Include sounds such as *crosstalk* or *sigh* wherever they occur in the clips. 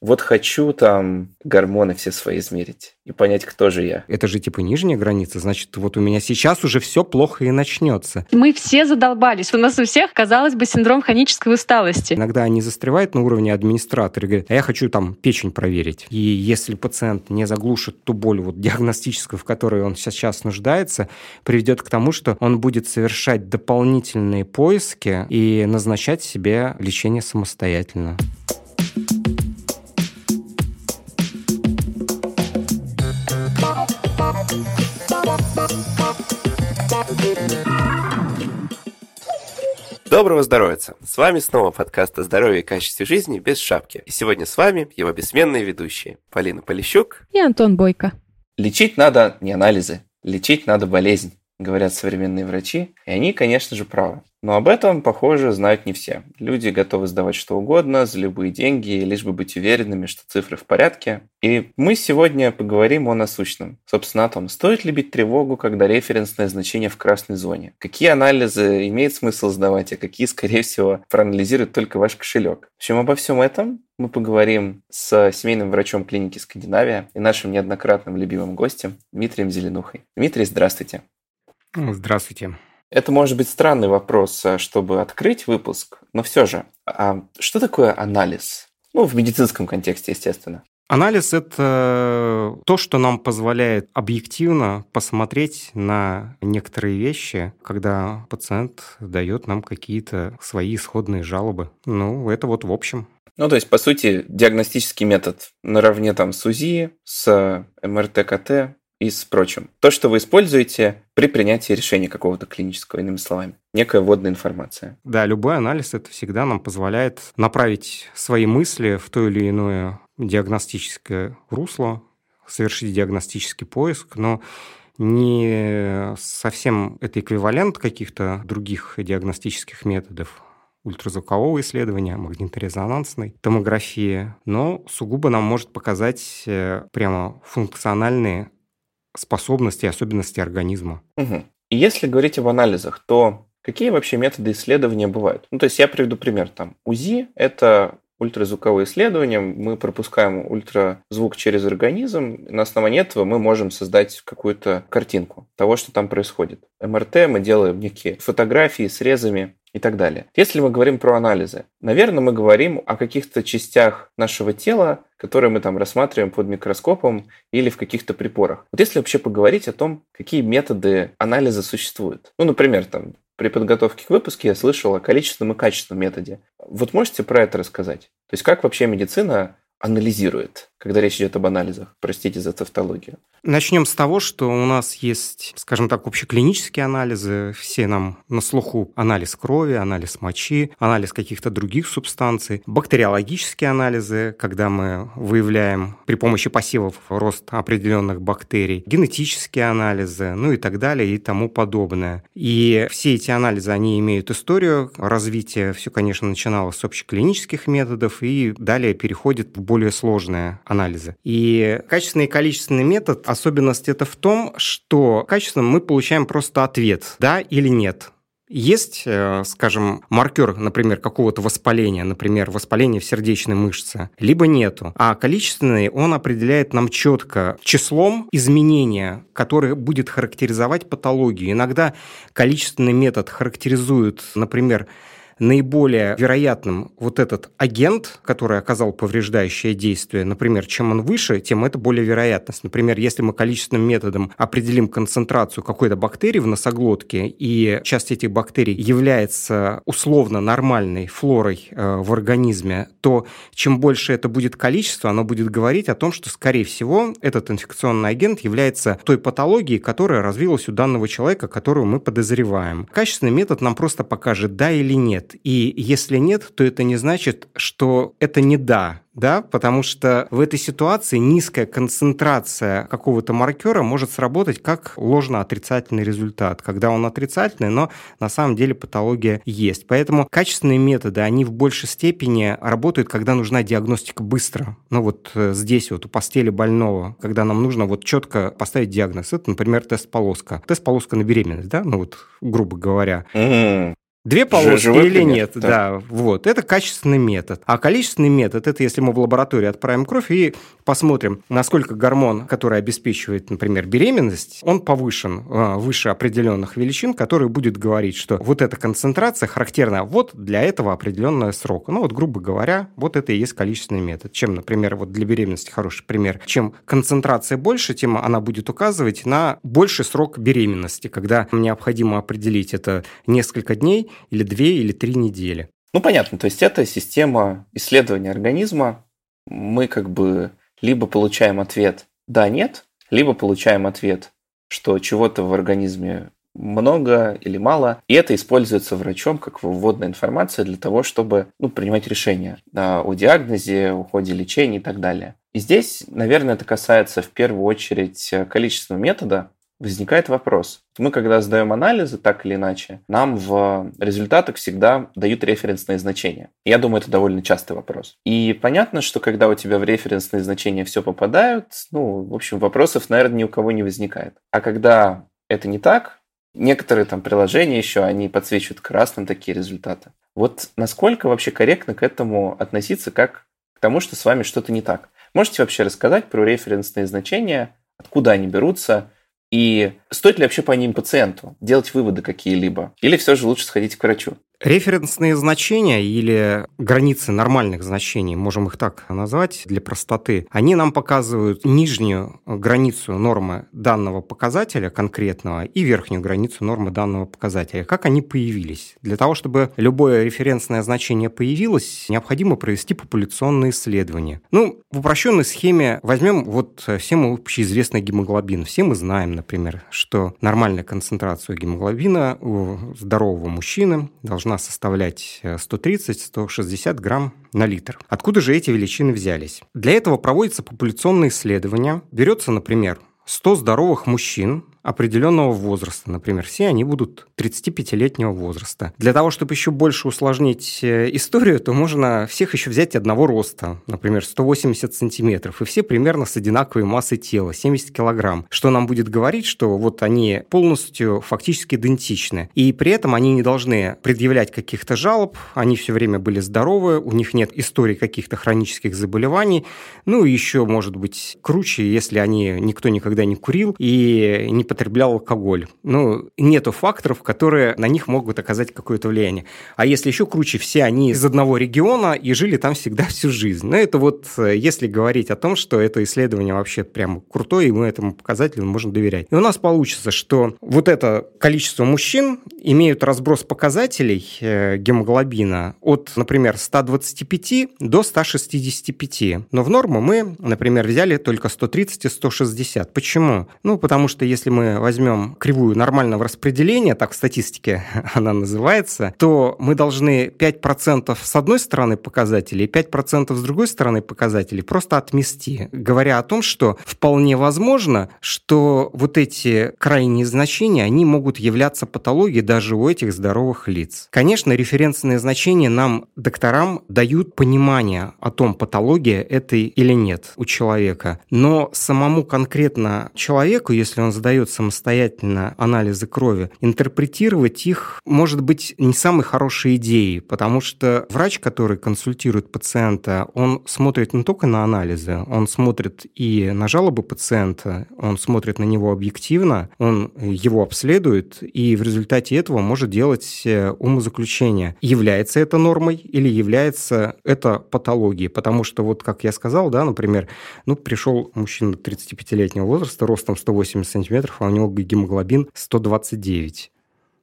вот хочу там гормоны все свои измерить и понять, кто же я. Это же типа нижняя граница, значит, вот у меня сейчас уже все плохо и начнется. Мы все задолбались. У нас у всех, казалось бы, синдром хронической усталости. Иногда они застревают на уровне администратора и говорят, а я хочу там печень проверить. И если пациент не заглушит ту боль вот, диагностическую, в которой он сейчас нуждается, приведет к тому, что он будет совершать дополнительные поиски и назначать себе лечение самостоятельно. Доброго здоровья! С вами снова подкаст о здоровье и качестве жизни без шапки. И сегодня с вами его бессменные ведущие Полина Полищук и Антон Бойко. Лечить надо не анализы, лечить надо болезнь говорят современные врачи, и они, конечно же, правы. Но об этом, похоже, знают не все. Люди готовы сдавать что угодно за любые деньги, лишь бы быть уверенными, что цифры в порядке. И мы сегодня поговорим о насущном. Собственно, о том, стоит ли бить тревогу, когда референсное значение в красной зоне. Какие анализы имеет смысл сдавать, а какие, скорее всего, проанализирует только ваш кошелек. В общем, обо всем этом мы поговорим с семейным врачом клиники Скандинавия и нашим неоднократным любимым гостем Дмитрием Зеленухой. Дмитрий, здравствуйте. Здравствуйте. Это может быть странный вопрос, э, чтобы открыть выпуск, но все же, а что такое анализ? Ну, в медицинском контексте, естественно. Анализ – это то, что нам позволяет объективно посмотреть на некоторые вещи, когда пациент дает нам какие-то свои исходные жалобы. Ну, это вот в общем. Ну, то есть, по сути, диагностический метод наравне там с УЗИ, с МРТ-КТ, и с прочим. То, что вы используете при принятии решения какого-то клинического, иными словами. Некая вводная информация. Да, любой анализ это всегда нам позволяет направить свои мысли в то или иное диагностическое русло, совершить диагностический поиск, но не совсем это эквивалент каких-то других диагностических методов, ультразвукового исследования, магниторезонансной томографии, но сугубо нам может показать э, прямо функциональные способности и особенности организма. Угу. И если говорить об анализах, то какие вообще методы исследования бывают? Ну, то есть я приведу пример. Там УЗИ – это ультразвуковое исследование, мы пропускаем ультразвук через организм, на основании этого мы можем создать какую-то картинку того, что там происходит. МРТ мы делаем некие фотографии срезами и так далее. Если мы говорим про анализы, наверное, мы говорим о каких-то частях нашего тела, которые мы там рассматриваем под микроскопом или в каких-то приборах. Вот если вообще поговорить о том, какие методы анализа существуют. Ну, например, там при подготовке к выпуску я слышал о количественном и качественном методе. Вот можете про это рассказать? То есть как вообще медицина анализирует, когда речь идет об анализах? Простите за тавтологию. Начнем с того, что у нас есть, скажем так, общеклинические анализы. Все нам на слуху анализ крови, анализ мочи, анализ каких-то других субстанций. Бактериологические анализы, когда мы выявляем при помощи пассивов рост определенных бактерий. Генетические анализы, ну и так далее и тому подобное. И все эти анализы, они имеют историю развития. Все, конечно, начиналось с общеклинических методов и далее переходит в более сложные анализы. И качественный и количественный метод Особенность это в том, что качественно мы получаем просто ответ, да или нет. Есть, э, скажем, маркер, например, какого-то воспаления, например, воспаление в сердечной мышце, либо нету. А количественный он определяет нам четко числом изменения, которое будет характеризовать патологию. Иногда количественный метод характеризует, например, наиболее вероятным вот этот агент, который оказал повреждающее действие, например, чем он выше, тем это более вероятность. Например, если мы количественным методом определим концентрацию какой-то бактерии в носоглотке, и часть этих бактерий является условно нормальной флорой э, в организме, то чем больше это будет количество, оно будет говорить о том, что, скорее всего, этот инфекционный агент является той патологией, которая развилась у данного человека, которую мы подозреваем. Качественный метод нам просто покажет да или нет. И если нет, то это не значит, что это не да, да, потому что в этой ситуации низкая концентрация какого-то маркера может сработать как ложно-отрицательный результат, когда он отрицательный, но на самом деле патология есть. Поэтому качественные методы, они в большей степени работают, когда нужна диагностика быстро. Ну вот э, здесь вот у постели больного, когда нам нужно вот четко поставить диагноз. Это, например, тест-полоска. Тест-полоска на беременность, да, ну вот грубо говоря. Mm-hmm. Две полоски или пример, нет, да. да, вот, это качественный метод. А количественный метод, это если мы в лаборатории отправим кровь и посмотрим, насколько гормон, который обеспечивает, например, беременность, он повышен а, выше определенных величин, который будет говорить, что вот эта концентрация характерна вот для этого определенного срока. Ну вот, грубо говоря, вот это и есть количественный метод. Чем, например, вот для беременности хороший пример. Чем концентрация больше, тем она будет указывать на больший срок беременности, когда необходимо определить это несколько дней или две или три недели. Ну, понятно. То есть это система исследования организма. Мы как бы либо получаем ответ «да», «нет», либо получаем ответ, что чего-то в организме много или мало, и это используется врачом как вводная информация для того, чтобы ну, принимать решения о диагнозе, о ходе лечения и так далее. И здесь, наверное, это касается в первую очередь количества метода, возникает вопрос. Мы, когда сдаем анализы, так или иначе, нам в результатах всегда дают референсные значения. Я думаю, это довольно частый вопрос. И понятно, что когда у тебя в референсные значения все попадают, ну, в общем, вопросов, наверное, ни у кого не возникает. А когда это не так, некоторые там приложения еще, они подсвечивают красным такие результаты. Вот насколько вообще корректно к этому относиться, как к тому, что с вами что-то не так? Можете вообще рассказать про референсные значения, откуда они берутся, и стоит ли вообще по ним пациенту делать выводы какие-либо? Или все же лучше сходить к врачу? Референсные значения или границы нормальных значений, можем их так назвать для простоты, они нам показывают нижнюю границу нормы данного показателя конкретного и верхнюю границу нормы данного показателя. Как они появились? Для того, чтобы любое референсное значение появилось, необходимо провести популяционные исследования. Ну, в упрощенной схеме возьмем вот всем общеизвестный гемоглобин. Все мы знаем, например, что нормальная концентрация гемоглобина у здорового мужчины должна должна составлять 130-160 э, грамм на литр. Откуда же эти величины взялись? Для этого проводится популяционное исследование. Берется, например, 100 здоровых мужчин, определенного возраста. Например, все они будут 35-летнего возраста. Для того, чтобы еще больше усложнить э, историю, то можно всех еще взять одного роста, например, 180 сантиметров, и все примерно с одинаковой массой тела, 70 килограмм, что нам будет говорить, что вот они полностью фактически идентичны. И при этом они не должны предъявлять каких-то жалоб, они все время были здоровы, у них нет истории каких-то хронических заболеваний, ну, еще, может быть, круче, если они никто никогда не курил и не потреблял алкоголь. Ну, нету факторов, которые на них могут оказать какое-то влияние. А если еще круче, все они из одного региона и жили там всегда *laughs* всю жизнь. Но это вот, э, если говорить о том, что это исследование вообще прям крутое, и мы этому показателю можем доверять. И у нас получится, что вот это количество мужчин имеют разброс показателей э, гемоглобина от, например, 125 до 165. Но в норму мы, например, взяли только 130 и 160. Почему? Ну, потому что если мы мы возьмем кривую нормального распределения, так в статистике *laughs* она называется, то мы должны 5% с одной стороны показателей и 5% с другой стороны показателей просто отмести, говоря о том, что вполне возможно, что вот эти крайние значения, они могут являться патологией даже у этих здоровых лиц. Конечно, референсные значения нам, докторам, дают понимание о том, патология это или нет у человека. Но самому конкретно человеку, если он задает самостоятельно анализы крови, интерпретировать их может быть не самой хорошей идеей, потому что врач, который консультирует пациента, он смотрит не только на анализы, он смотрит и на жалобы пациента, он смотрит на него объективно, он его обследует, и в результате этого может делать э, умозаключение, является это нормой или является это патологией. Потому что, вот как я сказал, да, например, ну, пришел мужчина 35-летнего возраста, ростом 180 сантиметров, а у него гемоглобин 129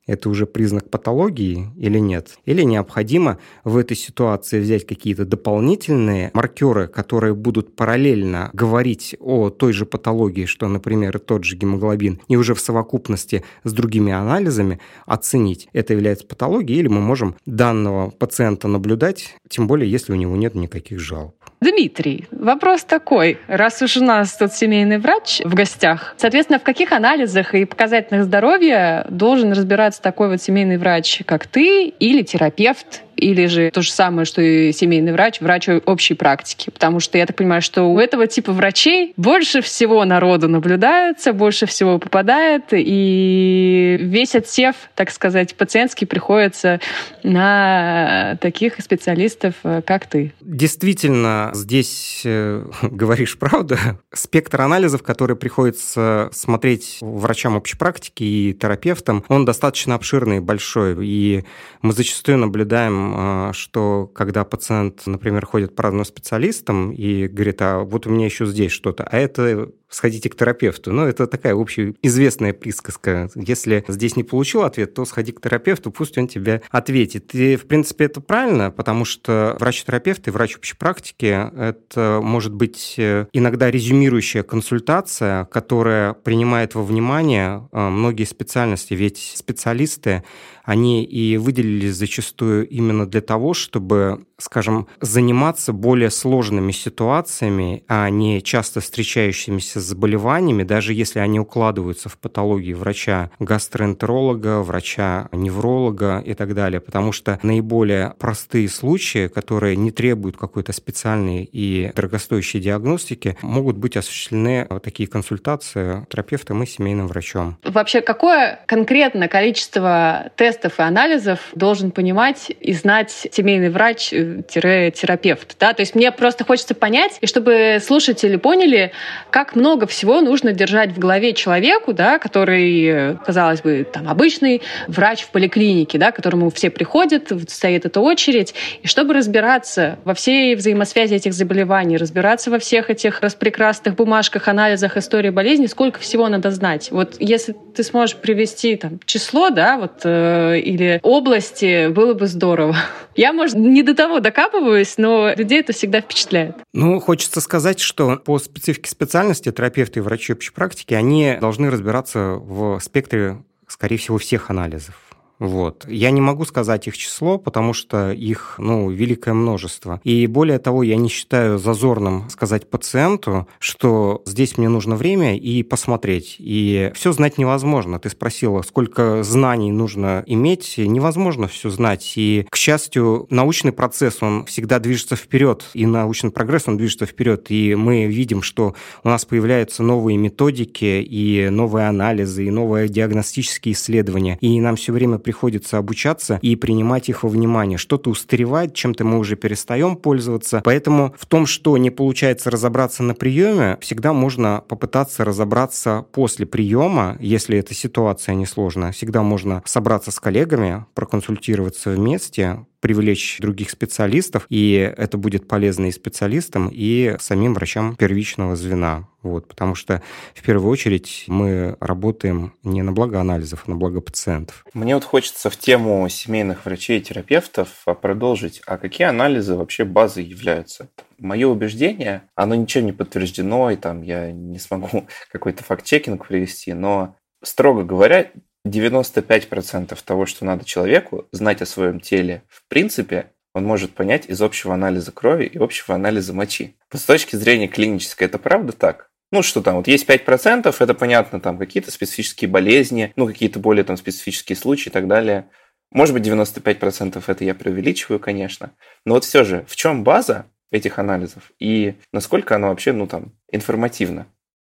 это уже признак патологии или нет? Или необходимо в этой ситуации взять какие-то дополнительные маркеры, которые будут параллельно говорить о той же патологии, что, например, тот же гемоглобин, и уже в совокупности с другими анализами оценить, это является патологией, или мы можем данного пациента наблюдать, тем более, если у него нет никаких жалоб. Дмитрий, вопрос такой. Раз уж у нас тут семейный врач в гостях, соответственно, в каких анализах и показателях здоровья должен разбираться раз такой вот семейный врач, как ты, или терапевт, или же то же самое, что и семейный врач, врач общей практики. Потому что я так понимаю, что у этого типа врачей больше всего народу наблюдается, больше всего попадает, и весь отсев, так сказать, пациентский приходится на таких специалистов, как ты. Действительно, здесь э, *laughs* говоришь правду. Спектр анализов, который приходится смотреть врачам общей практики и терапевтам, он достаточно обширный и большой. И мы зачастую наблюдаем а, что когда пациент, например, ходит по разным специалистам и говорит, а вот у меня еще здесь что-то, а это сходите к терапевту. Ну, это такая общеизвестная присказка. Если здесь не получил ответ, то сходи к терапевту, пусть он тебе ответит. И, в принципе, это правильно, потому что врач-терапевт и врач общей практики – это может быть э, иногда резюмирующая консультация, которая принимает во внимание э, многие специальности. Ведь специалисты, они и выделились зачастую именно для того, чтобы, скажем, заниматься более сложными ситуациями, а не часто встречающимися заболеваниями, даже если они укладываются в патологии врача-гастроэнтеролога, врача-невролога и так далее, потому что наиболее простые случаи, которые не требуют какой-то специальной и дорогостоящей диагностики, могут быть осуществлены такие консультации терапевтом и семейным врачом. Вообще, какое конкретно количество тестов и анализов должен понимать и знать семейный врач-терапевт? Да? То есть мне просто хочется понять, и чтобы слушатели поняли, как много всего нужно держать в голове человеку, да, который, казалось бы, там обычный врач в поликлинике, да, к которому все приходят, стоит эта очередь. И чтобы разбираться во всей взаимосвязи этих заболеваний, разбираться во всех этих распрекрасных бумажках, анализах истории болезни, сколько всего надо знать. Вот если ты сможешь привести там число, да, вот, э, или области, было бы здорово. *laughs* Я, может, не до того докапываюсь, но людей это всегда впечатляет. Ну, хочется сказать, что по специфике специальности терапевты и врачи общей практики, они должны разбираться в спектре, скорее всего, всех анализов. Вот. Я не могу сказать их число, потому что их, ну, великое множество. И более того, я не считаю зазорным сказать пациенту, что здесь мне нужно время и посмотреть. И все знать невозможно. Ты спросила, сколько знаний нужно иметь. Невозможно все знать. И, к счастью, научный процесс, он всегда движется вперед. И научный прогресс, он движется вперед. И мы видим, что у нас появляются новые методики и новые анализы, и новые диагностические исследования. И нам все время приходится обучаться и принимать их во внимание. Что-то устаревает, чем-то мы уже перестаем пользоваться. Поэтому в том, что не получается разобраться на приеме, всегда можно попытаться разобраться после приема, если эта ситуация несложная. Всегда можно собраться с коллегами, проконсультироваться вместе, привлечь других специалистов, и это будет полезно и специалистам, и самим врачам первичного звена. Вот, потому что в первую очередь мы работаем не на благо анализов, а на благо пациентов. Мне вот хочется в тему семейных врачей и терапевтов продолжить. А какие анализы вообще базой являются? Мое убеждение, оно ничем не подтверждено, и там я не смогу *laughs* какой-то факт-чекинг привести, но строго говоря, 95% того, что надо человеку знать о своем теле, в принципе, он может понять из общего анализа крови и общего анализа мочи. с точки зрения клинической, это правда так? Ну, что там, вот есть 5%, это понятно, там какие-то специфические болезни, ну, какие-то более там специфические случаи и так далее. Может быть, 95% это я преувеличиваю, конечно. Но вот все же, в чем база этих анализов и насколько она вообще, ну, там, информативна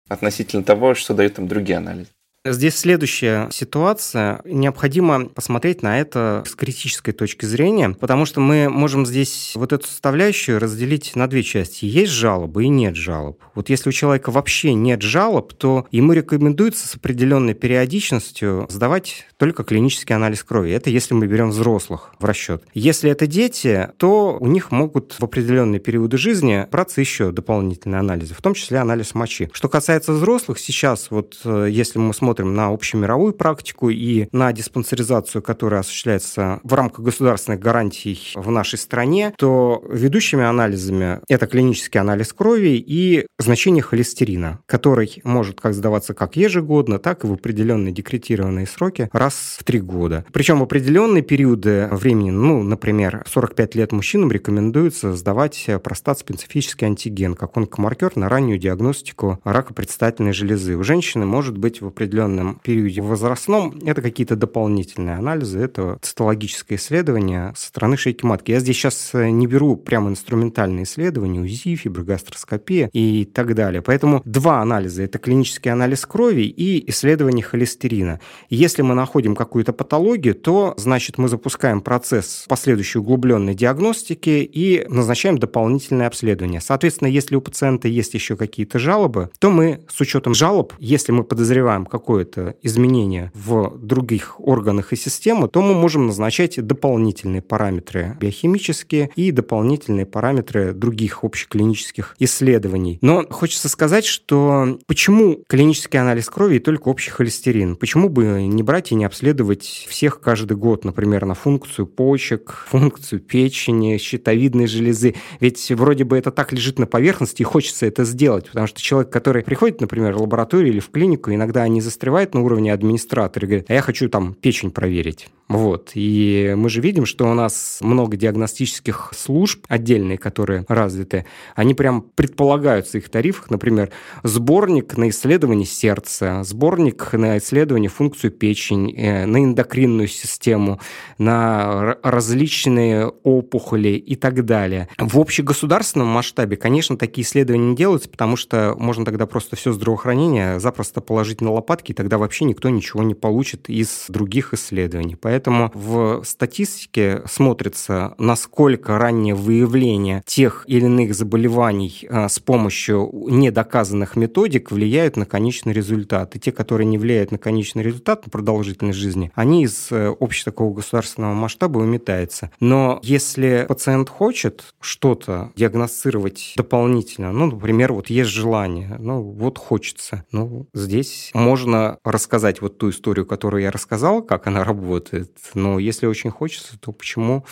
относительно того, что дают там другие анализы? Здесь следующая ситуация. Необходимо посмотреть на это с критической точки зрения, потому что мы можем здесь вот эту составляющую разделить на две части. Есть жалобы и нет жалоб. Вот если у человека вообще нет жалоб, то ему рекомендуется с определенной периодичностью сдавать только клинический анализ крови. Это если мы берем взрослых в расчет. Если это дети, то у них могут в определенные периоды жизни браться еще дополнительные анализы, в том числе анализ мочи. Что касается взрослых, сейчас вот э, если мы смотрим смотрим на общемировую практику и на диспансеризацию, которая осуществляется в рамках государственных гарантий в нашей стране, то ведущими анализами это клинический анализ крови и значение холестерина, который может как сдаваться как ежегодно, так и в определенные декретированные сроки раз в три года. Причем в определенные периоды времени, ну, например, 45 лет мужчинам рекомендуется сдавать простат-специфический антиген, как онкомаркер на раннюю диагностику рака предстательной железы. У женщины может быть в определенном определенном периоде возрастном, это какие-то дополнительные анализы, это цитологическое исследование со стороны шейки матки. Я здесь сейчас э, не беру прямо инструментальные исследования, УЗИ, фиброгастроскопия и так далее. Поэтому два анализа – это клинический анализ крови и исследование холестерина. Если мы находим какую-то патологию, то, значит, мы запускаем процесс последующей углубленной диагностики и назначаем дополнительное обследование. Соответственно, если у пациента есть еще какие-то жалобы, то мы с учетом жалоб, если мы подозреваем какое-то изменение в других органах и системах, то мы можем назначать дополнительные параметры биохимические и дополнительные параметры других общеклинических исследований. Но хочется сказать, что почему клинический анализ крови и только общий холестерин? Почему бы не брать и не обследовать всех каждый год, например, на функцию почек, функцию печени, щитовидной железы? Ведь вроде бы это так лежит на поверхности, и хочется это сделать, потому что человек, который приходит, например, в лабораторию или в клинику, иногда они застревают на уровне администратора и говорят, а я хочу там печень проверить. Вот. И мы же видим, что у нас много диагностических служб отдельные, которые развиты. Они прям предполагают в своих тарифах, например, сборник на исследование сердца, сборник на исследование функцию печени, э, на эндокринную систему, на различные опухоли и так далее. В общегосударственном масштабе, конечно, такие исследования не делаются, потому что можно тогда просто все здравоохранение запросто положить на лопатки, и тогда вообще никто ничего не получит из других исследований. Поэтому Поэтому в статистике смотрится, насколько раннее выявление тех или иных заболеваний а, с помощью недоказанных методик влияют на конечный результат. И те, которые не влияют на конечный результат, на продолжительность жизни, они из э, общего государственного масштаба уметаются. Но если пациент хочет что-то диагностировать дополнительно, ну, например, вот есть желание, ну, вот хочется, ну, здесь можно рассказать вот ту историю, которую я рассказал, как она работает, но если очень хочется, то почему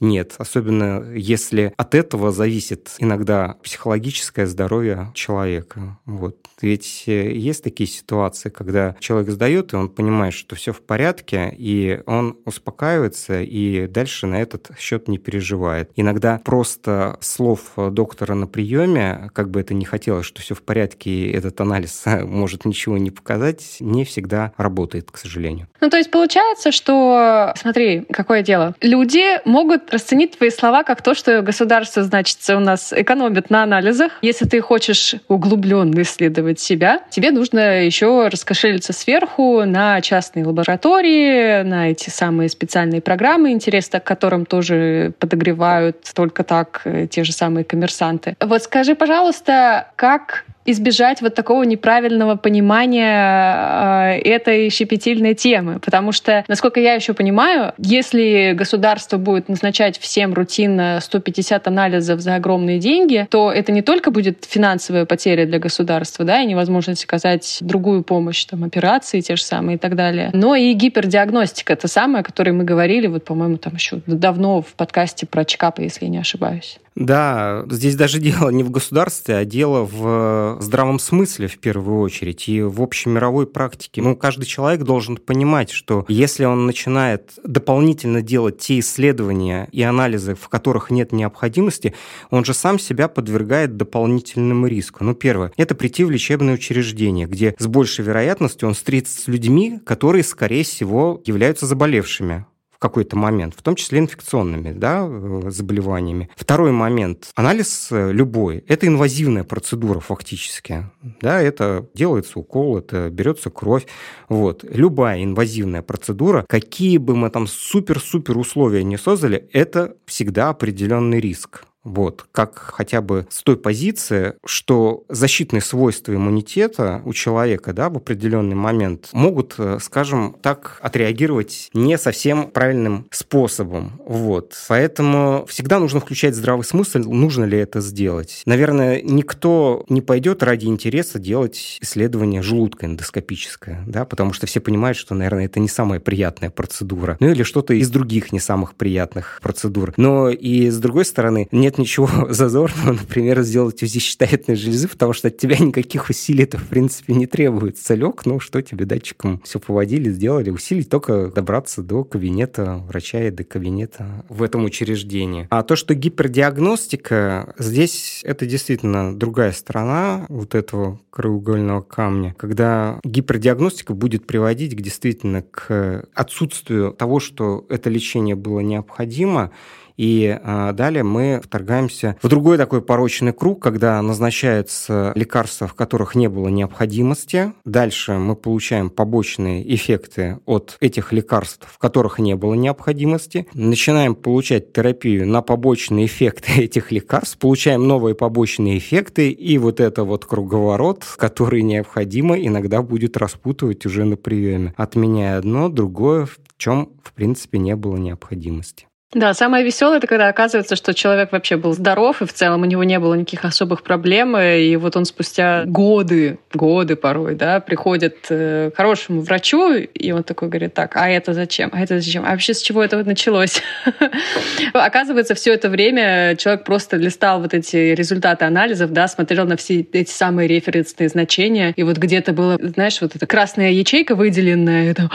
нет, особенно если от этого зависит иногда психологическое здоровье человека. Вот. Ведь э, есть такие ситуации, когда человек сдает, и он понимает, что все в порядке, и он успокаивается, и дальше на этот счет не переживает. Иногда просто слов доктора на приеме, как бы это ни хотелось, что все в порядке, и этот анализ *laughs* может ничего не показать, не всегда работает, к сожалению. Ну, то есть получается, что, смотри, какое дело. Люди могут расценить твои слова как то, что государство, значит, у нас экономит на анализах. Если ты хочешь углубленно исследовать себя, тебе нужно еще раскошелиться сверху на частные лаборатории, на эти самые специальные программы, интерес к которым тоже подогревают только так э, те же самые коммерсанты. Вот скажи, пожалуйста, как избежать вот такого неправильного понимания э, этой щепетильной темы. Потому что, насколько я еще понимаю, если государство будет назначать всем рутинно 150 анализов за огромные деньги, то это не только будет финансовая потеря для государства, да, и невозможность оказать другую помощь, там, операции те же самые и так далее, но и гипердиагностика, это самое, о которой мы говорили, вот, по-моему, там еще давно в подкасте про чекапы, если я не ошибаюсь. Да, здесь даже *laughs* дело не в государстве, а дело в здравом смысле в первую очередь и в общей мировой практике. Ну, каждый человек должен понимать, что если он начинает дополнительно делать те исследования и анализы, в которых нет необходимости, он же сам себя подвергает дополнительному риску. Ну, первое, это прийти в лечебное учреждение, где с большей вероятностью он встретится с людьми, которые, скорее всего, являются заболевшими в какой-то момент, в том числе инфекционными да, э, заболеваниями. Второй момент. Анализ э, любой. Это инвазивная процедура фактически. Да, это делается укол, это берется кровь. Вот. Любая инвазивная процедура, какие бы мы там супер-супер условия не создали, это всегда определенный риск. Вот, как хотя бы с той позиции, что защитные свойства иммунитета у человека да, в определенный момент могут, э, скажем так, отреагировать не совсем правильным способом. Вот. Поэтому всегда нужно включать здравый смысл, нужно ли это сделать. Наверное, никто не пойдет ради интереса делать исследование желудка эндоскопическое, да, потому что все понимают, что, наверное, это не самая приятная процедура. Ну или что-то из других не самых приятных процедур. Но и с другой стороны, нет ничего *laughs* зазорного, например, сделать УЗИ щитовидной железы, потому что от тебя никаких усилий-то, в принципе, не требуется. Лег, ну что тебе датчиком все поводили, сделали. Усилить только добраться до кабинета врача и до кабинета в этом учреждении. А то, что гипердиагностика, здесь это действительно другая сторона вот этого краеугольного камня, когда гипердиагностика будет приводить к, действительно к отсутствию того, что это лечение было необходимо, и а, далее мы вторгаемся в другой такой порочный круг, когда назначаются лекарства, в которых не было необходимости. Дальше мы получаем побочные эффекты от этих лекарств, в которых не было необходимости. Начинаем получать терапию на побочные эффекты *laughs* этих лекарств, получаем новые побочные эффекты, и вот это вот круговорот, который необходимо иногда будет распутывать уже на приеме, отменяя одно, другое, в чем, в принципе, не было необходимости. Да, самое веселое это когда оказывается, что человек вообще был здоров, и в целом у него не было никаких особых проблем, и вот он спустя годы, годы порой, да, приходит э, к хорошему врачу, и он такой говорит, так, а это зачем? А это зачем? А вообще с чего это вот началось? *laughs* Оказывается, все это время человек просто листал вот эти результаты анализов, да, смотрел на все эти самые референсные значения, и вот где-то было, знаешь, вот эта красная ячейка выделенная, это,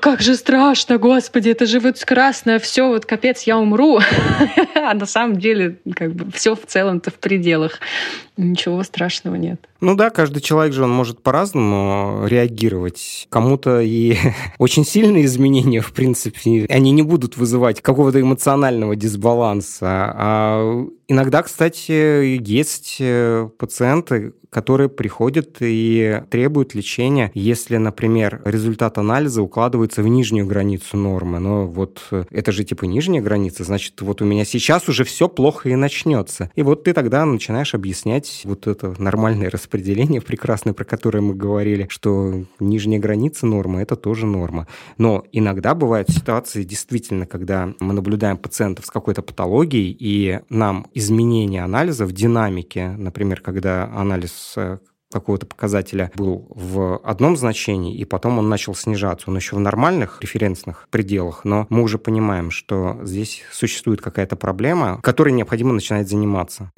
как же страшно, господи, это же вот красное все, вот как капец, я умру. *laughs* а на самом деле, как бы, все в целом-то в пределах. Ничего страшного нет. Ну да, каждый человек же он может по-разному реагировать. Кому-то и *laughs* очень сильные изменения, в принципе, они не будут вызывать какого-то эмоционального дисбаланса. А иногда, кстати, есть э, пациенты, которые приходят и требуют лечения, если, например, результат анализа укладывается в нижнюю границу нормы. Но вот э, это же типа нижняя граница, значит, вот у меня сейчас уже все плохо и начнется. И вот ты тогда начинаешь объяснять вот это нормальное распределение *laughs* прекрасное, про которое мы говорили, что нижняя граница нормы – это тоже норма. Но иногда бывают ситуации действительно, когда мы наблюдаем пациентов с какой-то патологией, и нам изменение анализа в динамике, например, когда анализ Э, какого-то показателя был в одном значении, и потом он начал снижаться. Он еще в нормальных референсных пределах, но мы уже понимаем, что здесь существует какая-то проблема, которой необходимо начинать заниматься.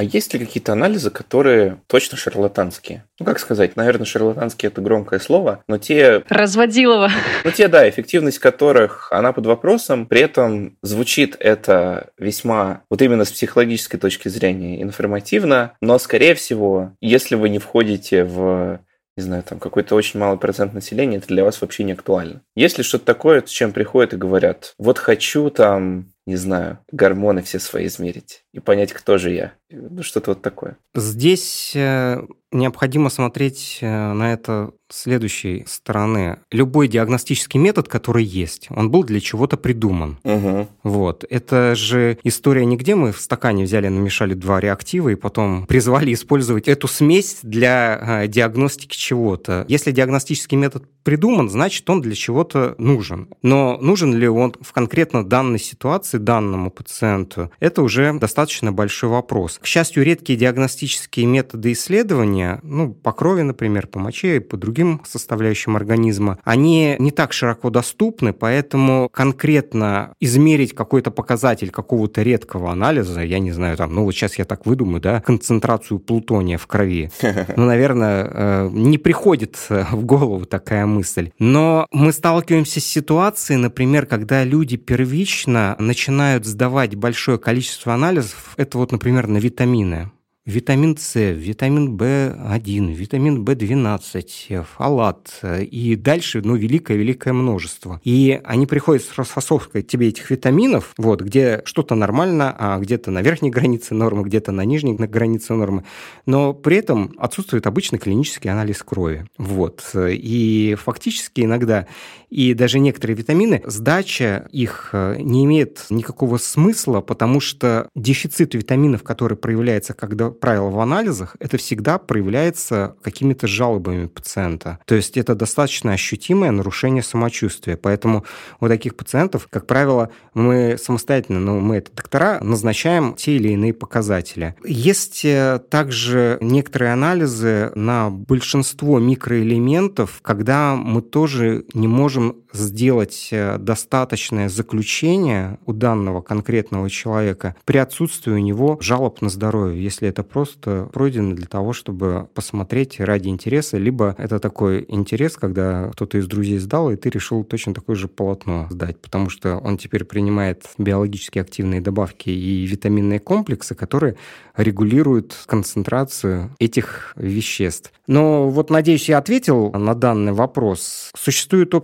А есть ли какие-то анализы, которые точно шарлатанские? Ну, как сказать, наверное, шарлатанские это громкое слово, но те... Разводилово. *laughs* Ну, те, да, эффективность которых, она под вопросом, при этом звучит это весьма, вот именно с психологической точки зрения, информативно, но, скорее всего, если вы не входите в не знаю, там какой-то очень малый процент населения, это для вас вообще не актуально. Если что-то такое, с чем приходят и говорят, вот хочу там, не знаю, гормоны все свои измерить и понять, кто же я. Ну, что-то вот такое. Здесь э, необходимо смотреть э, на это следующей стороны. Любой диагностический метод, который есть, он был для чего-то придуман. Угу. Вот. Это же история не где мы в стакане взяли, намешали два реактива и потом *laughs* призвали использовать эту смесь для э, диагностики чего-то. Если диагностический метод придуман, значит, он для чего-то нужен. Но нужен ли он в конкретно данной ситуации данному пациенту, это уже достаточно большой вопрос. К счастью, редкие диагностические методы исследования, ну, по крови, например, по моче и по другим составляющим организма, они не так широко доступны, поэтому конкретно измерить какой-то показатель какого-то редкого анализа, я не знаю, там, ну, вот сейчас я так выдумаю, да, концентрацию плутония в крови, *laughs* ну, наверное, э, не приходит в голову такая мысль. Но мы сталкиваемся с ситуацией, например, когда люди первично начинают сдавать большое количество анализов. Это вот, например, на витамины витамин С, витамин В1, витамин В12, фолат и дальше, ну, великое-великое множество. И они приходят с расфасовкой тебе этих витаминов, вот, где что-то нормально, а где-то на верхней границе нормы, где-то на нижней границе нормы, но при этом отсутствует обычный клинический анализ крови. Вот. И фактически иногда и даже некоторые витамины, сдача их э, не имеет никакого смысла, потому что дефицит витаминов, который проявляется, когда правило, в анализах, это всегда проявляется какими-то жалобами пациента. То есть это достаточно ощутимое нарушение самочувствия. Поэтому у таких пациентов, как правило, мы самостоятельно, ну, мы это доктора, назначаем те или иные показатели. Есть э, также некоторые анализы на большинство микроэлементов, когда мы тоже не можем сделать э, достаточное заключение у данного конкретного человека при отсутствии у него жалоб на здоровье, если это просто пройдено для того, чтобы посмотреть ради интереса, либо это такой интерес, когда кто-то из друзей сдал, и ты решил точно такое же полотно сдать, потому что он теперь принимает биологически активные добавки и витаминные комплексы, которые регулируют концентрацию этих веществ. Но вот, надеюсь, я ответил на данный вопрос. Существуют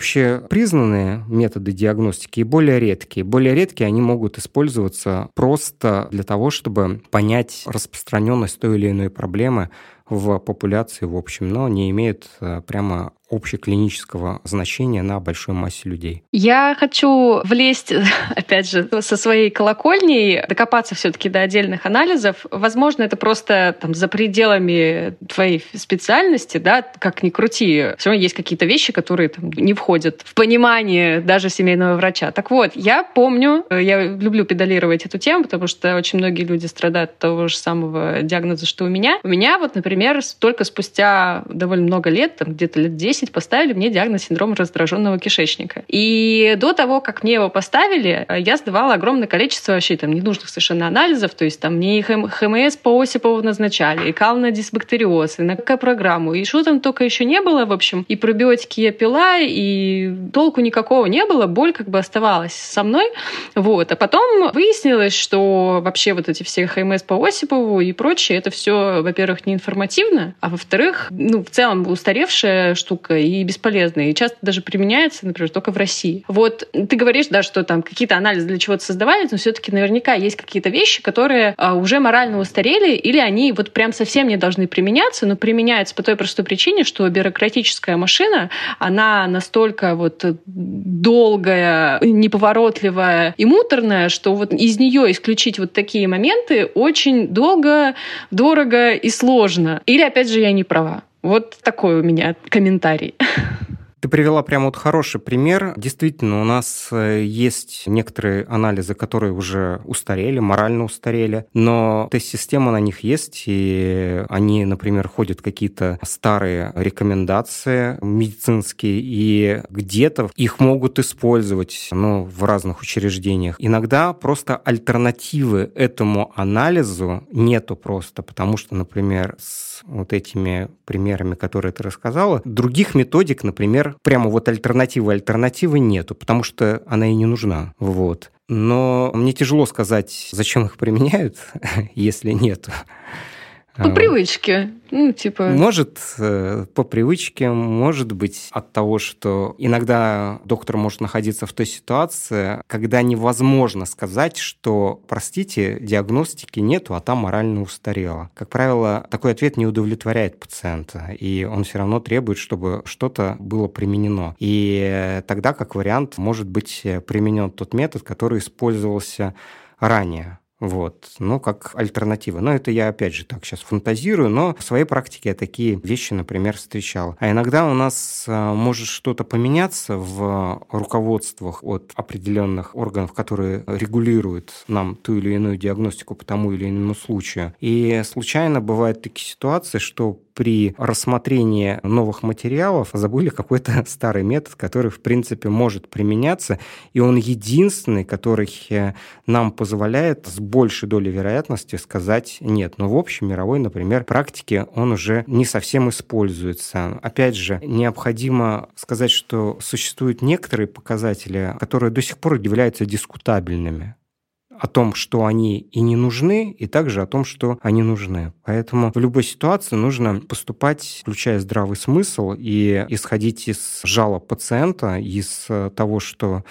общепризнанные методы диагностики и более редкие. Более редкие они могут использоваться просто для того, чтобы понять распространенность той или иной проблемы в популяции в общем, но не имеют э, прямо общеклинического значения на большой массе людей. Я хочу влезть, *laughs* опять же, со своей колокольней, докопаться все-таки до отдельных анализов. Возможно, это просто там за пределами твоей специальности, да, как ни крути. Все равно есть какие-то вещи, которые там, не входят в понимание даже семейного врача. Так вот, я помню, я люблю педалировать эту тему, потому что очень многие люди страдают от того же самого диагноза, что у меня. У меня вот, например, только спустя довольно много лет, там где-то лет 10, 10 поставили мне диагноз синдром раздраженного кишечника. И до того, как мне его поставили, я сдавала огромное количество вообще там ненужных совершенно анализов, то есть там мне и ХМС по Осипову назначали, и кал на дисбактериоз, и на К-программу, и что там только еще не было, в общем, и пробиотики я пила, и толку никакого не было, боль как бы оставалась со мной, вот. А потом выяснилось, что вообще вот эти все ХМС по Осипову и прочее, это все, во-первых, не информативно, а во-вторых, ну, в целом устаревшая штука, штука и бесполезная, и часто даже применяется, например, только в России. Вот ты говоришь, да, что там какие-то анализы для чего-то создавались, но все-таки наверняка есть какие-то вещи, которые а, уже морально устарели, или они вот прям совсем не должны применяться, но применяются по той простой причине, что бюрократическая машина, она настолько вот долгая, неповоротливая и муторная, что вот из нее исключить вот такие моменты очень долго, дорого и сложно. Или, опять же, я не права. Вот такой у меня комментарий. Ты привела прямо вот хороший пример. Действительно, у нас э, есть некоторые анализы, которые уже устарели, морально устарели, но тест-система на них есть, и они, например, ходят какие-то старые рекомендации медицинские, и где-то их могут использовать ну, в разных учреждениях. Иногда просто альтернативы этому анализу нету просто, потому что, например, с вот этими примерами, которые ты рассказала, других методик, например, прямо вот альтернативы альтернативы нету, потому что она и не нужна. Вот. Но мне тяжело сказать, зачем их применяют, *laughs* если нет. По привычке. Ну, типа... Может, э, по привычке, может быть, от того, что иногда доктор может находиться в той ситуации, когда невозможно сказать, что, простите, диагностики нету, а там морально устарело. Как правило, такой ответ не удовлетворяет пациента, и он все равно требует, чтобы что-то было применено. И тогда, как вариант, может быть применен тот метод, который использовался ранее. Вот, ну, как альтернатива. Но это я, опять же, так сейчас фантазирую, но в своей практике я такие вещи, например, встречал. А иногда у нас а, может что-то поменяться в руководствах от определенных органов, которые регулируют нам ту или иную диагностику по тому или иному случаю. И случайно бывают такие ситуации, что при рассмотрении новых материалов забыли какой-то *laughs* старый метод, который, в принципе, может применяться, и он единственный, который э, нам позволяет с большей долей вероятности сказать нет. Но в общей мировой, например, практике он уже не совсем используется. Опять же, необходимо сказать, что существуют некоторые показатели, которые до сих пор являются дискутабельными о том, что они и не нужны, и также о том, что они нужны. Поэтому в любой ситуации нужно поступать, включая здравый смысл, и исходить из жалоб пациента, из того, что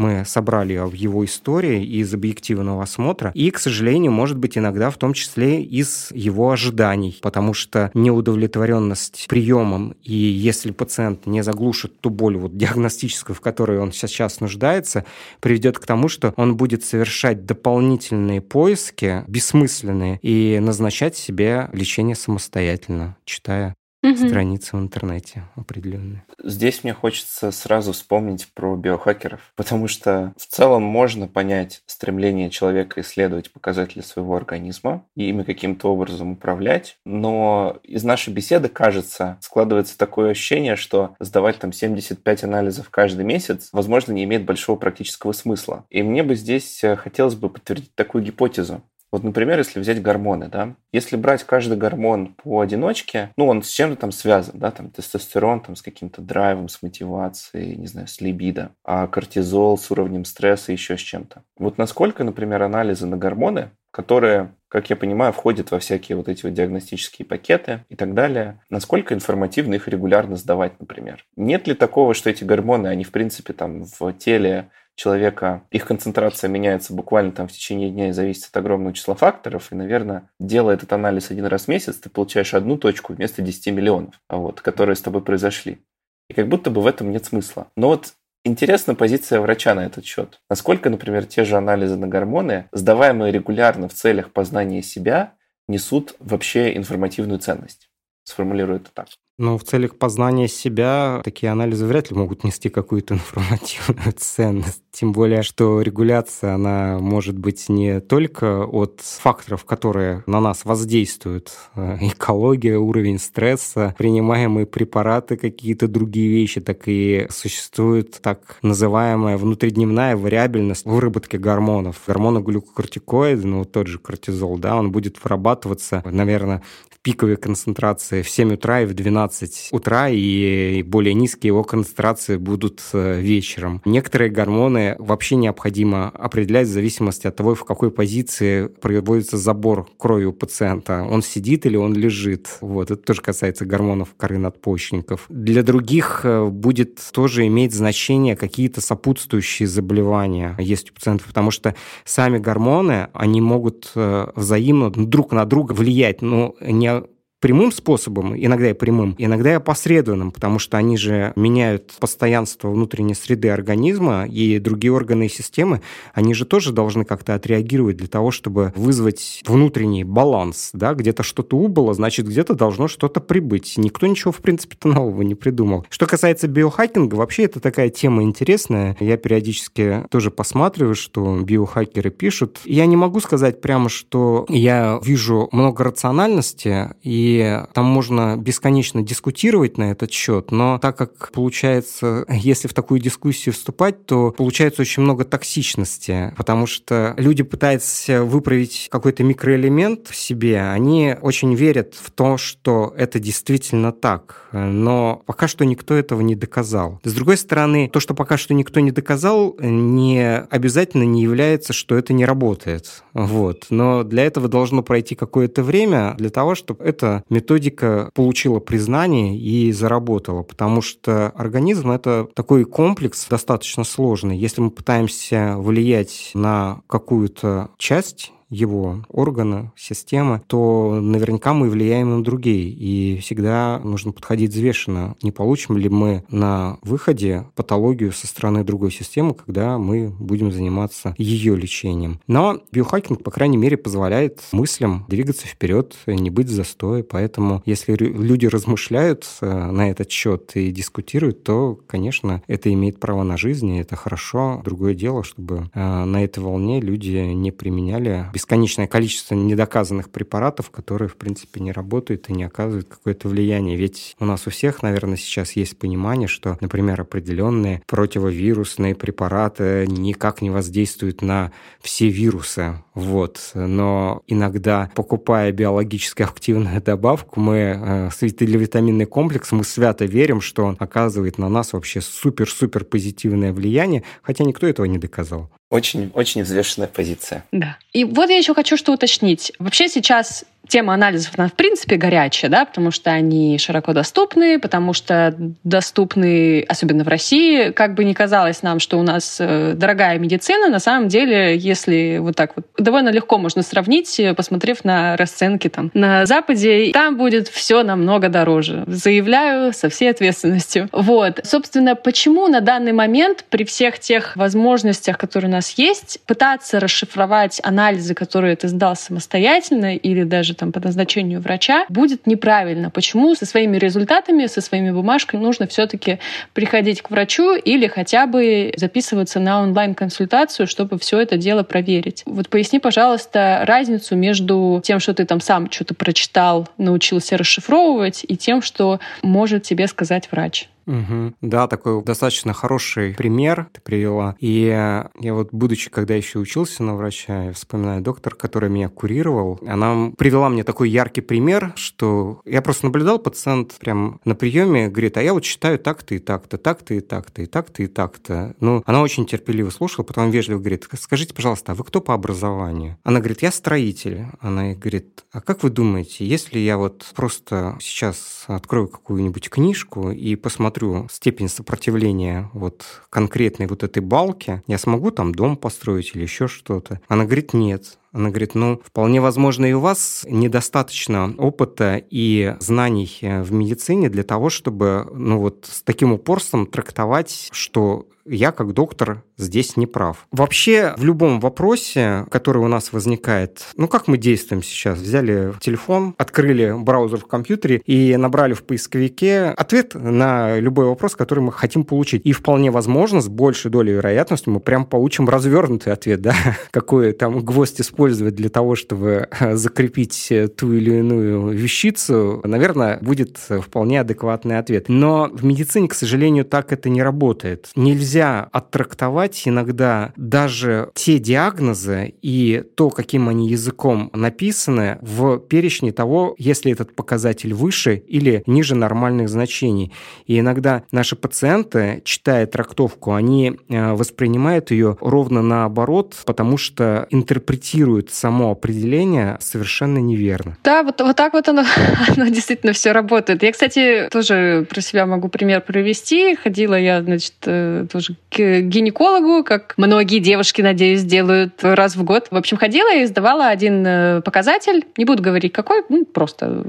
мы собрали в его истории из объективного осмотра, и, к сожалению, может быть иногда в том числе из его ожиданий, потому что неудовлетворенность приемом, и если пациент не заглушит ту боль вот, диагностическую, в которой он сейчас нуждается, приведет к тому, что он будет совершать дополнительные поиски, бессмысленные, и назначать себе лечение самостоятельно, читая угу. страницы в интернете определенные. Здесь мне хочется сразу вспомнить про биохакеров, потому что в целом можно понять стремление человека исследовать показатели своего организма и ими каким-то образом управлять, но из нашей беседы, кажется, складывается такое ощущение, что сдавать там 75 анализов каждый месяц, возможно, не имеет большого практического смысла. И мне бы здесь э, хотелось бы подтвердить такую гипотезу. Вот, например, если взять гормоны, да, если брать каждый гормон поодиночке, ну, он с чем-то там связан, да, там тестостерон там с каким-то драйвом, с мотивацией, не знаю, с либидо, а кортизол с уровнем стресса, еще с чем-то. Вот насколько, например, анализы на гормоны, которые, как я понимаю, входят во всякие вот эти вот диагностические пакеты и так далее, насколько информативно их регулярно сдавать, например. Нет ли такого, что эти гормоны, они, в принципе, там в теле человека, их концентрация меняется буквально там в течение дня и зависит от огромного числа факторов. И, наверное, делая этот анализ один раз в месяц, ты получаешь одну точку вместо 10 миллионов, вот, которые с тобой произошли. И как будто бы в этом нет смысла. Но вот Интересна позиция врача на этот счет. Насколько, например, те же анализы на гормоны, сдаваемые регулярно в целях познания себя, несут вообще информативную ценность? Сформулирую это так. Но в целях познания себя такие анализы вряд ли могут нести какую-то информативную *laughs* ценность. Тем более, что регуляция, она может быть не только от факторов, которые на нас воздействуют. Э, экология, уровень стресса, принимаемые препараты, какие-то другие вещи, так и существует так называемая внутридневная вариабельность выработки гормонов. Гормоны глюкокортикоиды, ну тот же кортизол, да, он будет вырабатываться, наверное, пиковой концентрации в 7 утра и в 12 утра, и более низкие его концентрации будут э, вечером. Некоторые гормоны вообще необходимо определять в зависимости от того, в какой позиции производится забор крови у пациента. Он сидит или он лежит. Вот, это тоже касается гормонов коры надпочечников. Для других э, будет тоже иметь значение какие-то сопутствующие заболевания есть у пациентов, потому что сами гормоны, они могут э, взаимно друг на друга влиять, но не прямым способом, иногда и прямым, иногда и опосредованным, потому что они же меняют постоянство внутренней среды организма, и другие органы и системы, они же тоже должны как-то отреагировать для того, чтобы вызвать внутренний баланс, да, где-то что-то убыло, значит, где-то должно что-то прибыть. Никто ничего, в принципе-то, нового не придумал. Что касается биохакинга, вообще это такая тема интересная. Я периодически тоже посматриваю, что биохакеры пишут. Я не могу сказать прямо, что я вижу много рациональности и там можно бесконечно дискутировать на этот счет, но так как получается, если в такую дискуссию вступать, то получается очень много токсичности, потому что люди пытаются выправить какой-то микроэлемент в себе, они очень верят в то, что это действительно так, но пока что никто этого не доказал. С другой стороны, то, что пока что никто не доказал, не обязательно не является, что это не работает. Вот. Но для этого должно пройти какое-то время для того, чтобы это методика получила признание и заработала, потому что организм — это такой комплекс достаточно сложный. Если мы пытаемся влиять на какую-то часть его органа, системы, то наверняка мы влияем на другие. И всегда нужно подходить взвешенно. Не получим ли мы на выходе патологию со стороны другой системы, когда мы будем заниматься ее лечением. Но биохакинг, по крайней мере, позволяет мыслям двигаться вперед, не быть в застое. Поэтому, если люди размышляют э, на этот счет и дискутируют, то, конечно, это имеет право на жизнь, и это хорошо. Другое дело, чтобы э, на этой волне люди не применяли бесконечное количество недоказанных препаратов, которые, в принципе, не работают и не оказывают какое-то влияние. Ведь у нас у всех, наверное, сейчас есть понимание, что, например, определенные противовирусные препараты никак не воздействуют на все вирусы. Вот. Но иногда, покупая биологически активную *laughs* добавку, мы э, витаминный комплекс, мы свято верим, что он оказывает на нас вообще супер-супер позитивное влияние, хотя никто этого не доказал. Очень, очень взвешенная позиция. Да. И вот я еще хочу что уточнить. Вообще сейчас тема анализов, она в принципе горячая, да, потому что они широко доступны, потому что доступны, особенно в России, как бы ни казалось нам, что у нас э, дорогая медицина, на самом деле, если вот так вот, довольно легко можно сравнить, посмотрев на расценки там на Западе, там будет все намного дороже. Заявляю со всей ответственностью. Вот. Собственно, почему на данный момент при всех тех возможностях, которые у нас нас есть, пытаться расшифровать анализы, которые ты сдал самостоятельно или даже там по назначению врача, будет неправильно. Почему со своими результатами, со своими бумажками нужно все-таки приходить к врачу или хотя бы записываться на онлайн-консультацию, чтобы все это дело проверить. Вот поясни, пожалуйста, разницу между тем, что ты там сам что-то прочитал, научился расшифровывать, и тем, что может тебе сказать врач. Угу. Да, такой достаточно хороший пример ты привела. И я вот, будучи, когда еще учился на врача, я вспоминаю доктор, который меня курировал, она привела мне такой яркий пример, что я просто наблюдал, пациент прям на приеме говорит, а я вот считаю так-то и так-то, так-то и так-то, и так-то и так-то. Ну, она очень терпеливо слушала, потом вежливо говорит, скажите, пожалуйста, а вы кто по образованию? Она говорит, я строитель. Она говорит, а как вы думаете, если я вот просто сейчас открою какую-нибудь книжку и посмотрю, посмотрю степень сопротивления вот конкретной вот этой балки, я смогу там дом построить или еще что-то? Она говорит, нет. Она говорит, ну, вполне возможно, и у вас недостаточно опыта и знаний э, в медицине для того, чтобы, ну, вот с таким упорством трактовать, что я как доктор здесь не прав. Вообще, в любом вопросе, который у нас возникает, ну как мы действуем сейчас? Взяли телефон, открыли браузер в компьютере и набрали в поисковике ответ на любой вопрос, который мы хотим получить. И вполне возможно, с большей долей вероятности мы прям получим развернутый ответ, *laughs* да, какой там гвоздь использовать для того, чтобы закрепить ту или иную вещицу, наверное, будет вполне адекватный ответ. Но в медицине, к сожалению, так это не работает. Нельзя оттрактовать подавать иногда даже те диагнозы и то, каким они языком написаны, в перечне того, если этот показатель выше или ниже нормальных значений. И иногда наши пациенты, читая трактовку, они э, воспринимают ее ровно наоборот, потому что интерпретируют само определение совершенно неверно. Да, вот, вот так вот оно, *laughs* оно действительно все работает. Я, кстати, тоже про себя могу пример привести. Ходила я, значит, э, тоже к гинекологу, как многие девушки, надеюсь, делают раз в год. В общем, ходила и сдавала один э, показатель. Не буду говорить, какой, ну, просто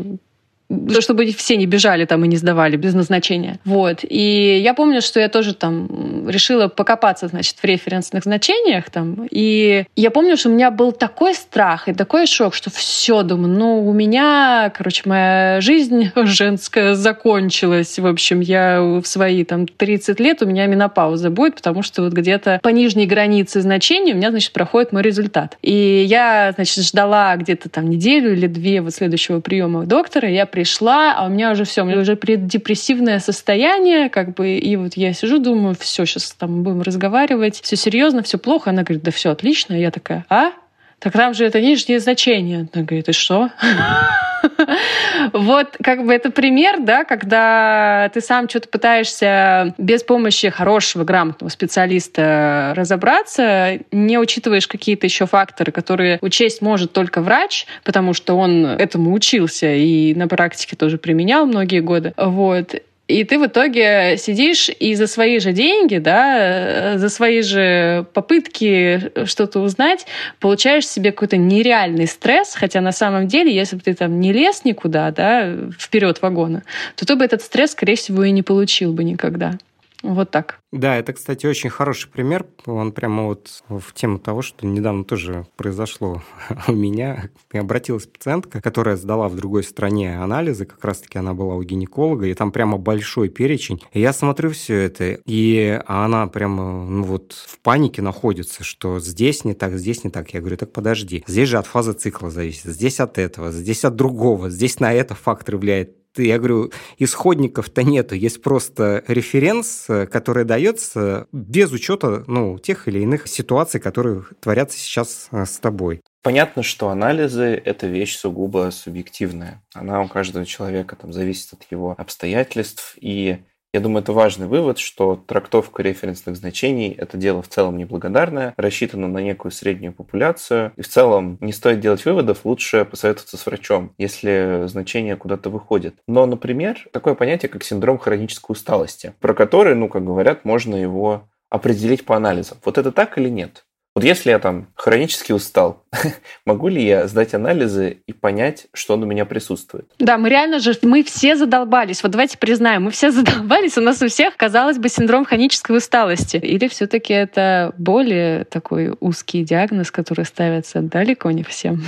чтобы все не бежали там и не сдавали без назначения. Вот. И я помню, что я тоже там решила покопаться, значит, в референсных значениях там. И я помню, что у меня был такой страх и такой шок, что все, думаю, ну, у меня, короче, моя жизнь *laughs* женская закончилась. В общем, я в свои там 30 лет у меня менопауза будет, потому что вот где-то по нижней границе значений у меня, значит, проходит мой результат. И я, значит, ждала где-то там неделю или две вот следующего приема доктора, и я пришла, а у меня уже все, у меня уже преддепрессивное состояние, как бы, и вот я сижу, думаю, все, сейчас там будем разговаривать, все серьезно, все плохо. Она говорит, да все отлично. Я такая, а? Так там же это нижнее значение. Она говорит, и что? Вот как бы это пример, да, когда ты сам что-то пытаешься без помощи хорошего, грамотного специалиста разобраться, не учитываешь какие-то еще факторы, которые учесть может только врач, потому что он этому учился и на практике тоже применял многие годы. Вот. И ты в итоге сидишь и за свои же деньги, да, за свои же попытки что-то узнать, получаешь себе какой-то нереальный стресс, хотя на самом деле, если бы ты там не лез никуда, да, вперед вагона, то ты бы этот стресс, скорее всего, и не получил бы никогда. Вот так. Да, это, кстати, очень хороший пример. Он прямо вот в тему того, что недавно тоже произошло *laughs* у меня. Обратилась пациентка, которая сдала в другой стране анализы, как раз-таки она была у гинеколога, и там прямо большой перечень. И я смотрю все это, и она прямо ну вот в панике находится, что здесь не так, здесь не так. Я говорю, так подожди, здесь же от фазы цикла зависит, здесь от этого, здесь от другого, здесь на это фактор влияет я говорю, исходников-то нету, есть просто референс, который дается без учета ну, тех или иных ситуаций, которые творятся сейчас э, с тобой. Понятно, что анализы – это вещь сугубо субъективная. Она у каждого человека там, зависит от его обстоятельств, и я думаю, это важный вывод, что трактовка референсных значений – это дело в целом неблагодарное, рассчитано на некую среднюю популяцию. И в целом не стоит делать выводов, лучше посоветоваться с врачом, если значение куда-то выходит. Но, например, такое понятие, как синдром хронической усталости, про который, ну, как говорят, можно его определить по анализам. Вот это так или нет? Вот если я там хронически устал, *laughs* могу ли я сдать анализы и понять, что он у меня присутствует? Да, мы реально же, мы все задолбались. Вот давайте признаем, мы все *laughs* задолбались, у нас у всех, казалось бы, синдром хронической усталости. Или все-таки это более такой узкий диагноз, который ставится далеко не всем?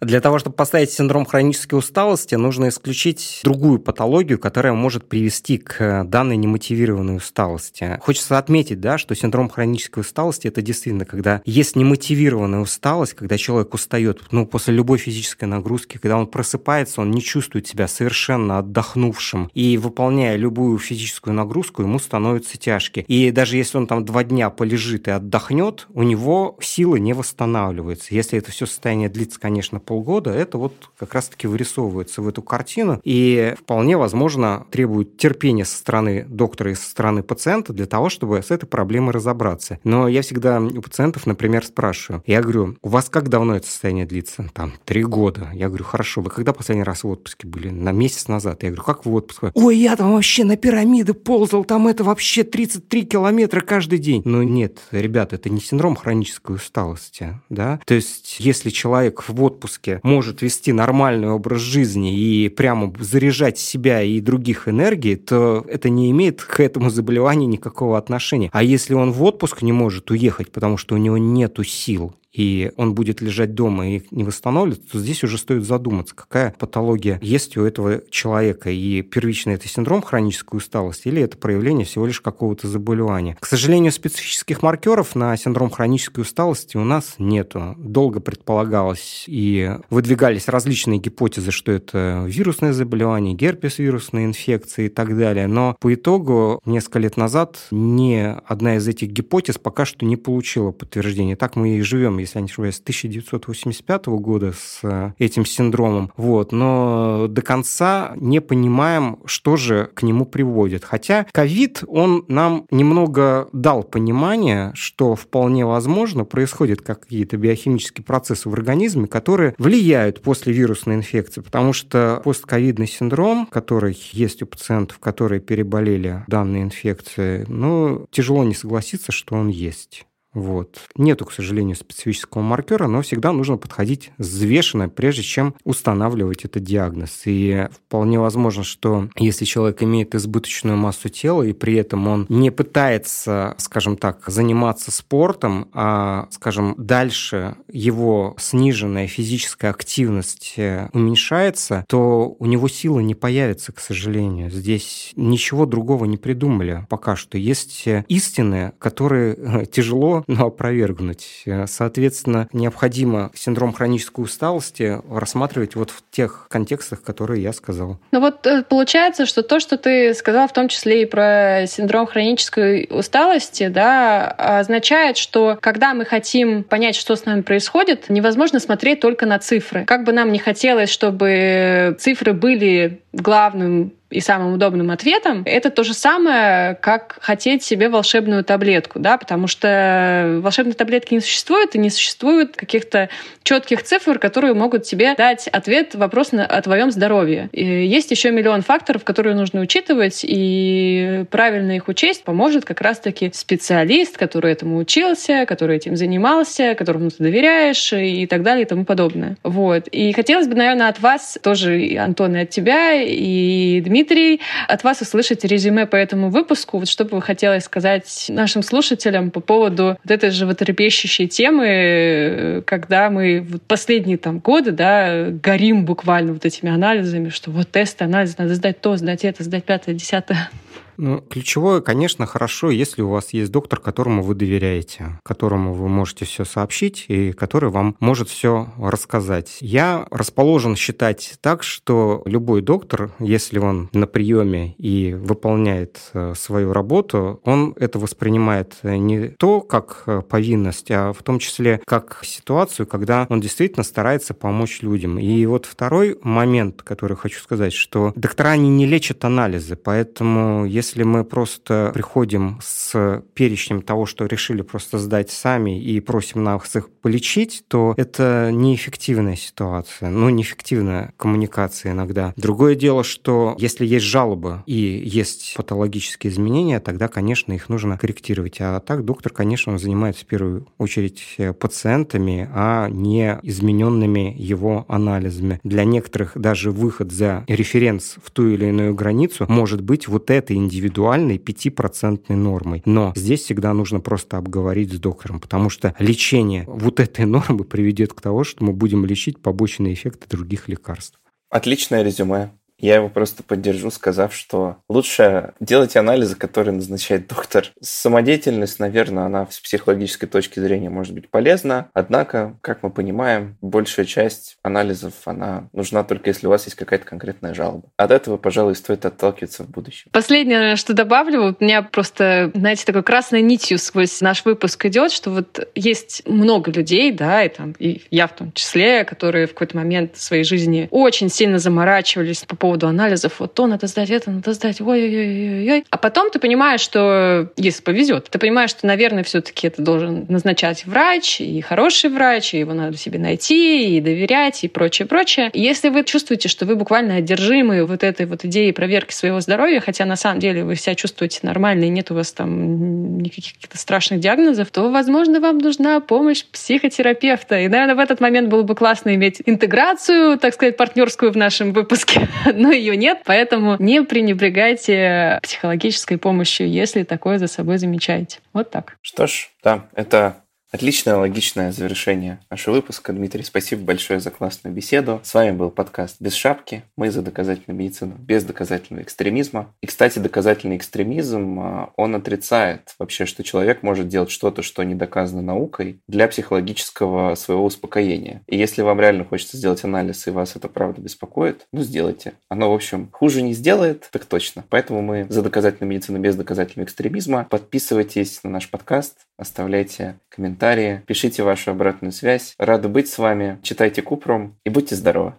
Для того, чтобы поставить синдром хронической усталости, нужно исключить другую патологию, которая может привести к данной немотивированной усталости. Хочется отметить, да, что синдром хронической усталости – это действительно, когда есть немотивированная усталость, когда человек устает ну, после любой физической нагрузки, когда он просыпается, он не чувствует себя совершенно отдохнувшим, и выполняя любую физическую нагрузку, ему становится тяжко. И даже если он там два дня полежит и отдохнет, у него силы не восстанавливаются. Если это все состояние длится, конечно, полгода, это вот как раз-таки вырисовывается в эту картину и вполне возможно требует терпения со стороны доктора и со стороны пациента для того, чтобы с этой проблемой разобраться. Но я всегда у пациентов, например, спрашиваю, я говорю, у вас как давно это состояние длится? Там, три года. Я говорю, хорошо, вы когда последний раз в отпуске были? На месяц назад. Я говорю, как в отпуск? Ой, я там вообще на пирамиды ползал, там это вообще 33 километра каждый день. Ну нет, ребята, это не синдром хронической усталости, да? То есть, если человек в отпуск отпуске может вести нормальный образ жизни и прямо заряжать себя и других энергией, то это не имеет к этому заболеванию никакого отношения. А если он в отпуск не может уехать, потому что у него нету сил, и он будет лежать дома и не восстанавливаться, то здесь уже стоит задуматься, какая патология есть у этого человека. И первично это синдром хронической усталости или это проявление всего лишь какого-то заболевания. К сожалению, специфических маркеров на синдром хронической усталости у нас нету. Долго предполагалось и выдвигались различные гипотезы, что это вирусное заболевание, герпес вирусные инфекции и так далее. Но по итогу несколько лет назад ни одна из этих гипотез пока что не получила подтверждения. Так мы и живем, если я не ошибаюсь, с 1985 года с э, этим синдромом. Вот. Но до конца не понимаем, что же к нему приводит. Хотя ковид, он нам немного дал понимание, что вполне возможно происходят какие-то биохимические процессы в организме, которые влияют после вирусной инфекции, потому что постковидный синдром, который есть у пациентов, которые переболели данной инфекцией, ну, тяжело не согласиться, что он есть. Вот. Нету, к сожалению, специфического маркера, но всегда нужно подходить взвешенно, прежде чем устанавливать этот диагноз. И вполне возможно, что если человек имеет избыточную массу тела, и при этом он не пытается, скажем так, заниматься спортом, а, скажем, дальше его сниженная физическая активность э, уменьшается, то у него сила не появится, к сожалению. Здесь ничего другого не придумали пока что. Есть э, истины, которые э, тяжело но опровергнуть. Соответственно, необходимо синдром хронической усталости рассматривать вот в тех контекстах, которые я сказал. Ну вот э, получается, что то, что ты сказал, в том числе и про синдром хронической усталости, да, означает, что когда мы хотим понять, что с нами происходит, невозможно смотреть только на цифры. Как бы нам не хотелось, чтобы цифры были главным и самым удобным ответом, это то же самое, как хотеть себе волшебную таблетку, да, потому что волшебной таблетки не существует, и не существует каких-то четких цифр, которые могут тебе дать ответ на вопрос о твоем здоровье. И есть еще миллион факторов, которые нужно учитывать, и правильно их учесть поможет как раз-таки специалист, который этому учился, который этим занимался, которому ты доверяешь и так далее и тому подобное. Вот. И хотелось бы, наверное, от вас тоже, Антон, и от тебя, и Дмитрий, Дмитрий, от вас услышать резюме по этому выпуску. Вот что бы вы хотели сказать нашим слушателям по поводу вот этой животрепещущей темы, когда мы вот последние там годы, да, горим буквально вот этими анализами, что вот тест, анализ, надо сдать то, сдать это, сдать пятое, десятое. Ну, ключевое, конечно, хорошо, если у вас есть доктор, которому вы доверяете, которому вы можете все сообщить и который вам может все рассказать. Я расположен считать так, что любой доктор, если он на приеме и выполняет э, свою работу, он это воспринимает не то как э, повинность, а в том числе как ситуацию, когда он действительно старается помочь людям. И вот второй момент, который хочу сказать, что доктора они не лечат анализы, поэтому если если мы просто приходим с перечнем того, что решили просто сдать сами и просим нас их полечить, то это неэффективная ситуация, ну, неэффективная коммуникация иногда. Другое дело, что если есть жалобы и есть патологические изменения, тогда, конечно, их нужно корректировать. А так доктор, конечно, он занимается в первую очередь пациентами, а не измененными его анализами. Для некоторых даже выход за референс в ту или иную границу может быть вот этой индивидуальной 5% нормой. Но здесь всегда нужно просто обговорить с доктором, потому что лечение вот этой нормы приведет к тому, что мы будем лечить побочные эффекты других лекарств. Отличное резюме. Я его просто поддержу, сказав, что лучше делать анализы, которые назначает доктор. Самодеятельность, наверное, она с психологической точки зрения может быть полезна. Однако, как мы понимаем, большая часть анализов, она нужна только если у вас есть какая-то конкретная жалоба. От этого, пожалуй, стоит отталкиваться в будущем. Последнее, что добавлю, у меня просто, знаете, такой красной нитью сквозь наш выпуск идет, что вот есть много людей, да, и там и я в том числе, которые в какой-то момент своей жизни очень сильно заморачивались по поводу анализов, вот то надо сдать, это надо сдать, ой-ой-ой-ой. А потом ты понимаешь, что, если повезет, ты понимаешь, что, наверное, все-таки это должен назначать врач, и хороший врач, и его надо себе найти, и доверять, и прочее, прочее. Если вы чувствуете, что вы буквально одержимы вот этой вот идеей проверки своего здоровья, хотя на самом деле вы себя чувствуете нормально, и нет у вас там никаких каких-то страшных диагнозов, то, возможно, вам нужна помощь психотерапевта. И, наверное, в этот момент было бы классно иметь интеграцию, так сказать, партнерскую в нашем выпуске *laughs* но ее нет, поэтому не пренебрегайте психологической помощью, если такое за собой замечаете. Вот так. Что ж, да, это Отличное логичное завершение нашего выпуска. Дмитрий, спасибо большое за классную беседу. С вами был подкаст «Без шапки». Мы за доказательную медицину без доказательного экстремизма. И, кстати, доказательный экстремизм, а, он отрицает вообще, что человек может делать что-то, что не доказано наукой, для психологического своего успокоения. И если вам реально хочется сделать анализ, и вас это правда беспокоит, ну, сделайте. Оно, в общем, хуже не сделает, так точно. Поэтому мы за доказательную медицину без доказательного экстремизма. Подписывайтесь на наш подкаст, оставляйте комментарии, пишите вашу обратную связь. Рада быть с вами. Читайте Купром и будьте здоровы.